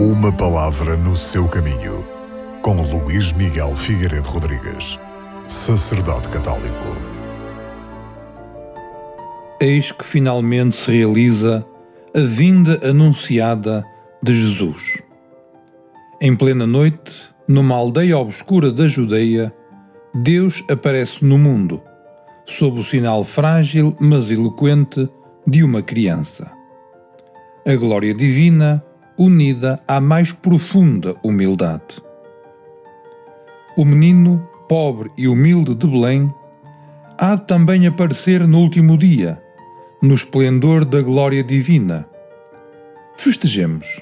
Uma palavra no seu caminho, com Luís Miguel Figueiredo Rodrigues, sacerdote católico. Eis que finalmente se realiza a vinda anunciada de Jesus. Em plena noite, numa aldeia obscura da Judeia, Deus aparece no mundo, sob o sinal frágil mas eloquente de uma criança. A glória divina unida à mais profunda humildade. O menino, pobre e humilde de Belém, há de também aparecer no último dia, no esplendor da glória divina. Festejemos,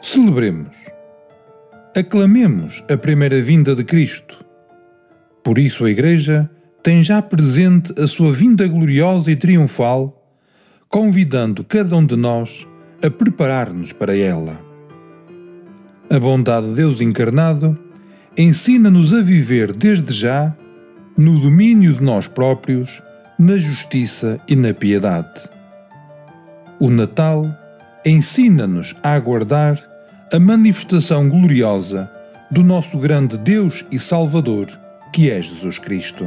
celebremos, aclamemos a primeira vinda de Cristo. Por isso a Igreja tem já presente a sua vinda gloriosa e triunfal, convidando cada um de nós a preparar-nos para ela. A bondade de Deus encarnado ensina-nos a viver desde já no domínio de nós próprios, na justiça e na piedade. O Natal ensina-nos a aguardar a manifestação gloriosa do nosso grande Deus e Salvador, que é Jesus Cristo.